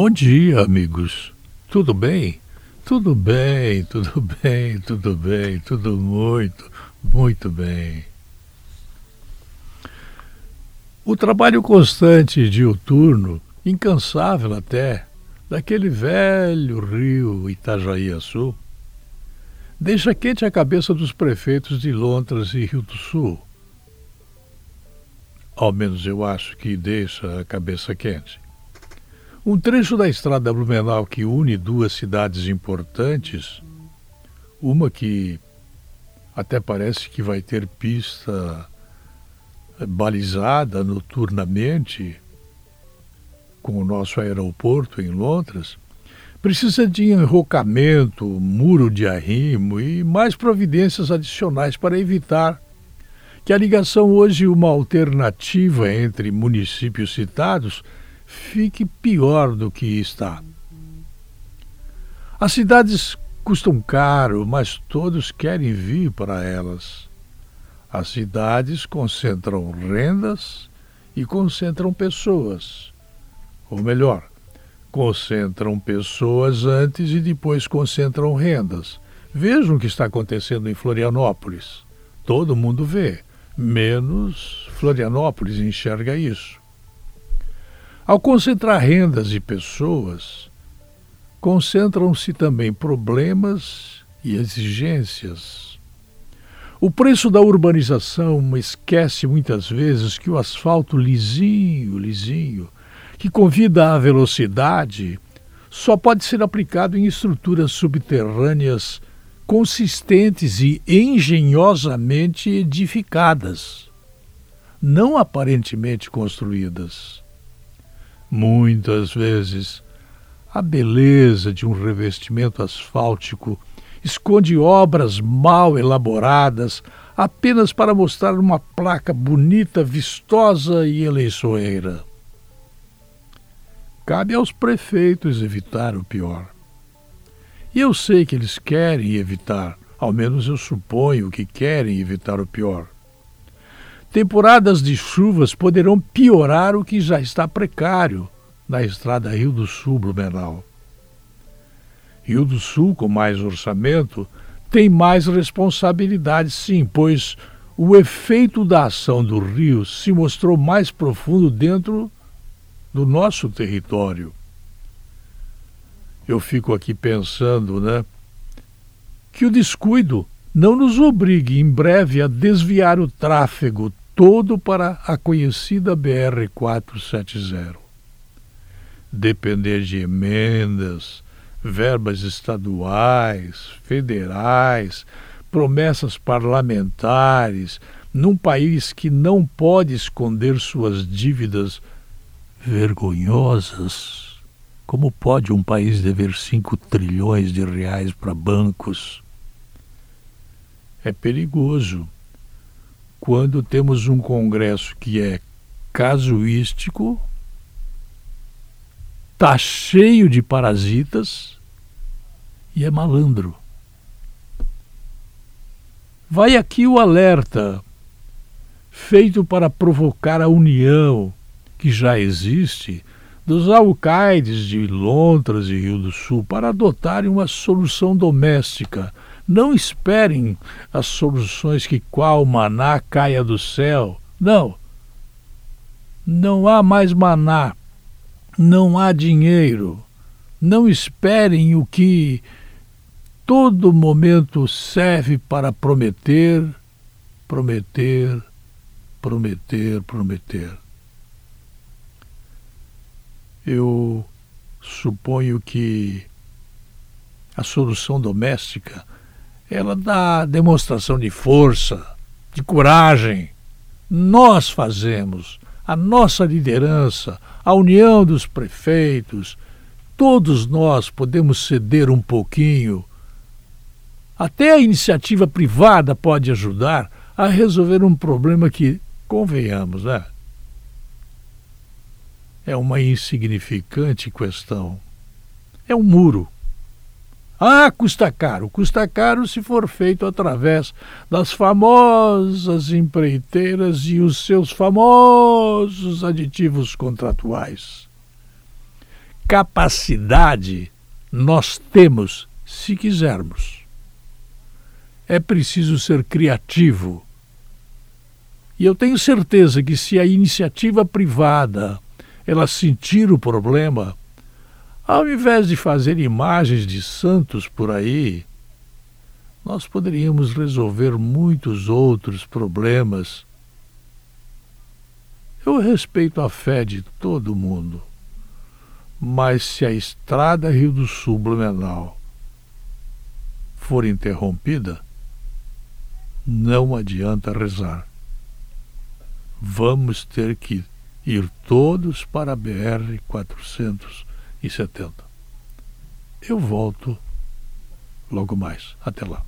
Bom dia, amigos. Tudo bem? Tudo bem, tudo bem, tudo bem, tudo muito, muito bem. O trabalho constante diuturno, incansável até, daquele velho rio Itajaí-Açu, deixa quente a cabeça dos prefeitos de Lontras e Rio do Sul. Ao menos eu acho que deixa a cabeça quente. Um trecho da estrada Blumenau que une duas cidades importantes, uma que até parece que vai ter pista balizada noturnamente, com o nosso aeroporto em Londres, precisa de enrocamento, muro de arrimo e mais providências adicionais para evitar que a ligação hoje uma alternativa entre municípios citados fique pior do que está. As cidades custam caro, mas todos querem vir para elas. As cidades concentram rendas e concentram pessoas. Ou melhor, concentram pessoas antes e depois concentram rendas. Vejam o que está acontecendo em Florianópolis. Todo mundo vê, menos Florianópolis enxerga isso. Ao concentrar rendas e pessoas, concentram-se também problemas e exigências. O preço da urbanização esquece muitas vezes que o asfalto lisinho, lisinho, que convida à velocidade, só pode ser aplicado em estruturas subterrâneas consistentes e engenhosamente edificadas, não aparentemente construídas. Muitas vezes, a beleza de um revestimento asfáltico esconde obras mal elaboradas apenas para mostrar uma placa bonita, vistosa e eleiçoeira. Cabe aos prefeitos evitar o pior. E eu sei que eles querem evitar, ao menos eu suponho que querem evitar o pior. Temporadas de chuvas poderão piorar o que já está precário na estrada Rio do Sul Blumenau. Rio do Sul, com mais orçamento, tem mais responsabilidade, sim, pois o efeito da ação do rio se mostrou mais profundo dentro do nosso território. Eu fico aqui pensando, né, que o descuido não nos obrigue em breve a desviar o tráfego todo para a conhecida BR 470. Depender de emendas, verbas estaduais, federais, promessas parlamentares, num país que não pode esconder suas dívidas vergonhosas. Como pode um país dever 5 trilhões de reais para bancos? É perigoso quando temos um Congresso que é casuístico, está cheio de parasitas e é malandro. Vai aqui o alerta, feito para provocar a união que já existe dos alcaides de Lontras e Rio do Sul para adotarem uma solução doméstica. Não esperem as soluções que qual maná caia do céu. Não. Não há mais maná. Não há dinheiro. Não esperem o que todo momento serve para prometer, prometer, prometer, prometer. Eu suponho que a solução doméstica ela dá demonstração de força, de coragem. Nós fazemos, a nossa liderança, a união dos prefeitos, todos nós podemos ceder um pouquinho. Até a iniciativa privada pode ajudar a resolver um problema que, convenhamos, né? é uma insignificante questão. É um muro. Ah, custa caro. Custa caro se for feito através das famosas empreiteiras e os seus famosos aditivos contratuais. capacidade nós temos, se quisermos. É preciso ser criativo. E eu tenho certeza que se a iniciativa privada ela sentir o problema, ao invés de fazer imagens de santos por aí, nós poderíamos resolver muitos outros problemas. Eu respeito a fé de todo mundo, mas se a estrada Rio do Sul Blumenau for interrompida, não adianta rezar. Vamos ter que ir todos para a BR 470. Eu volto logo mais. Até lá.